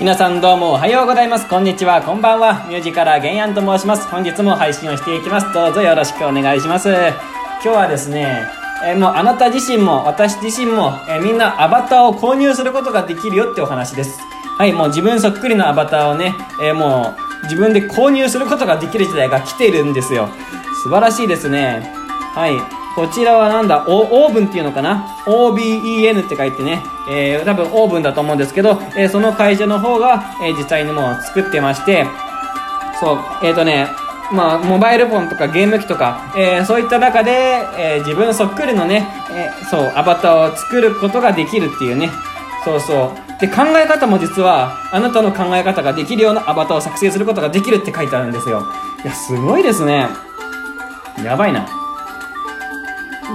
皆さんどうもおはようございます。こんにちは、こんばんは。ミュージカラーゲンアンと申します。本日も配信をしていきます。どうぞよろしくお願いします。今日はですね、えーもうあなた自身も私自身も、えーみんなアバターを購入することができるよってお話です。はい、もう自分そっくりのアバターをね、えーもう自分で購入することができる時代が来ているんですよ。素晴らしいですね。はい。こちらはなんだ？オオーブンっていうのかな ?OBEN って書いてね、えー、多分オーブンだと思うんですけど、えーその会社の方が、えー実際にもう作ってまして、そう、えっ、とね、まあ、モバイルフォンとかゲーム機とか、えーそういった中で、えー自分そっくりのね、えーそう、アバターを作ることができるっていうね。そうそう。で、考え方も実は、あなたの考え方ができるようなアバターを作成することができるって書いてあるんですよ。いや、すごいですね。やばいな。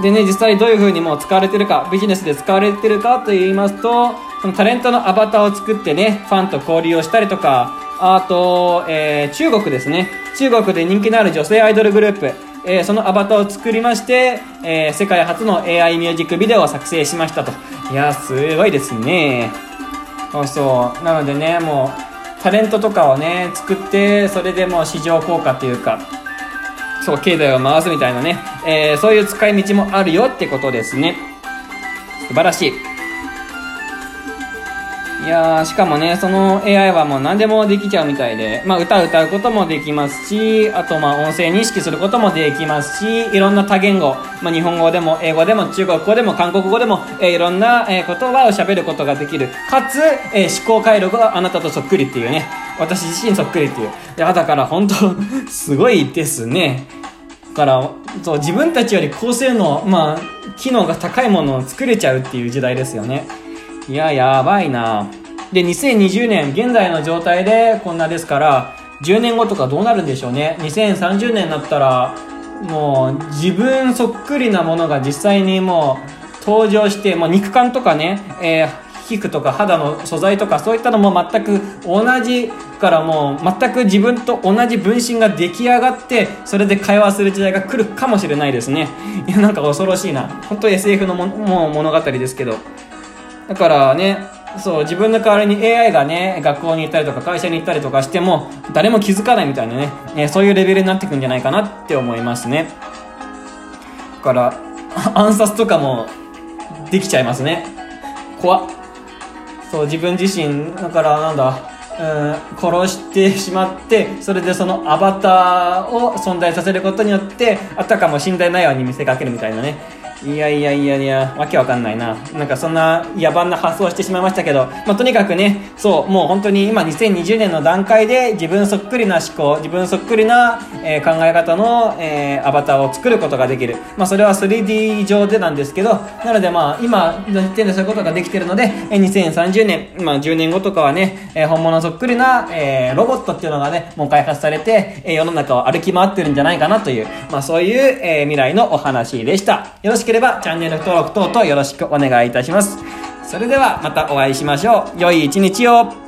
でね、実際どういう風にもう使われてるか、ビジネスで使われてるかと言いますと、そのタレントのアバターを作ってね、ファンと交流をしたりとか、あと、えー中国ですね。中国で人気のある女性アイドルグループ、えーそのアバターを作りまして、えー世界初の AI ミュージックビデオを作成しましたと。いや、すごいですね。そうそう。なのでね、もう、タレントとかをね、作って、それでもう市場効果っていうか、そう、経済を回すみたいなね、えーそういう使い道もあるよってことですね。素晴らしい。いやー、しかもね、その AI はもう何でもできちゃうみたいで、まあ歌歌うこともできますし、あとまあ音声認識することもできますし、いろんな多言語、まあ日本語でも英語でも中国語でも韓国語でも、えーいろんな、え言葉を喋ることができる。かつ、えー思考回路があなたとそっくりっていうね、私自身そっくりっていう。いや、だから本当 すごいですね。だからそう自分たちより高性能、まあ、機能が高いものを作れちゃうっていう時代ですよねいややばいなで2020年現在の状態でこんなですから10年後とかどうなるんでしょうね2030年になったらもう自分そっくりなものが実際にもう登場して、まあ、肉感とかね、えー皮膚とか肌の素材とかそういったのも全く同じからもう全く自分と同じ分身が出来上がってそれで会話する時代が来るかもしれないですね。いやなんか恐ろしいな。本当 SF のももう物語ですけど。だからねそう自分の代わりに AI がね学校に行ったりとか会社に行ったりとかしても誰も気づかないみたいなね、えそういうレベルになってくんじゃないかなって思いますね。だから 暗殺とかもできちゃいますね。怖っ。そう自分自身だからなんだ殺してしまってそれでそのアバターを存在させることによってあたかも死んでないように見せかけるみたいなね。いやいやいやいやわけわかんないな。なんかそんな野蛮な発想をしてしまいましたけど、まあ、とにかくねそうもう本当に今2020年の段階で自分そっくりな思考自分そっくりな、えー考え方の、えーアバターを作ることができる、まあ、それは 3D 上でなんですけどなのでまあ今の時点でそういうことができてるので、えー2030年、まあ、10年後とかはね、えー本物そっくりな、えーロボットっていうのがねもう開発されて、えー世の中を歩き回ってるんじゃないかなという、まあ、そういう、えー未来のお話でした。よろしければチャンネル登録等々よろしくお願いいたします。それではまたお会いしましょう。良い一日を。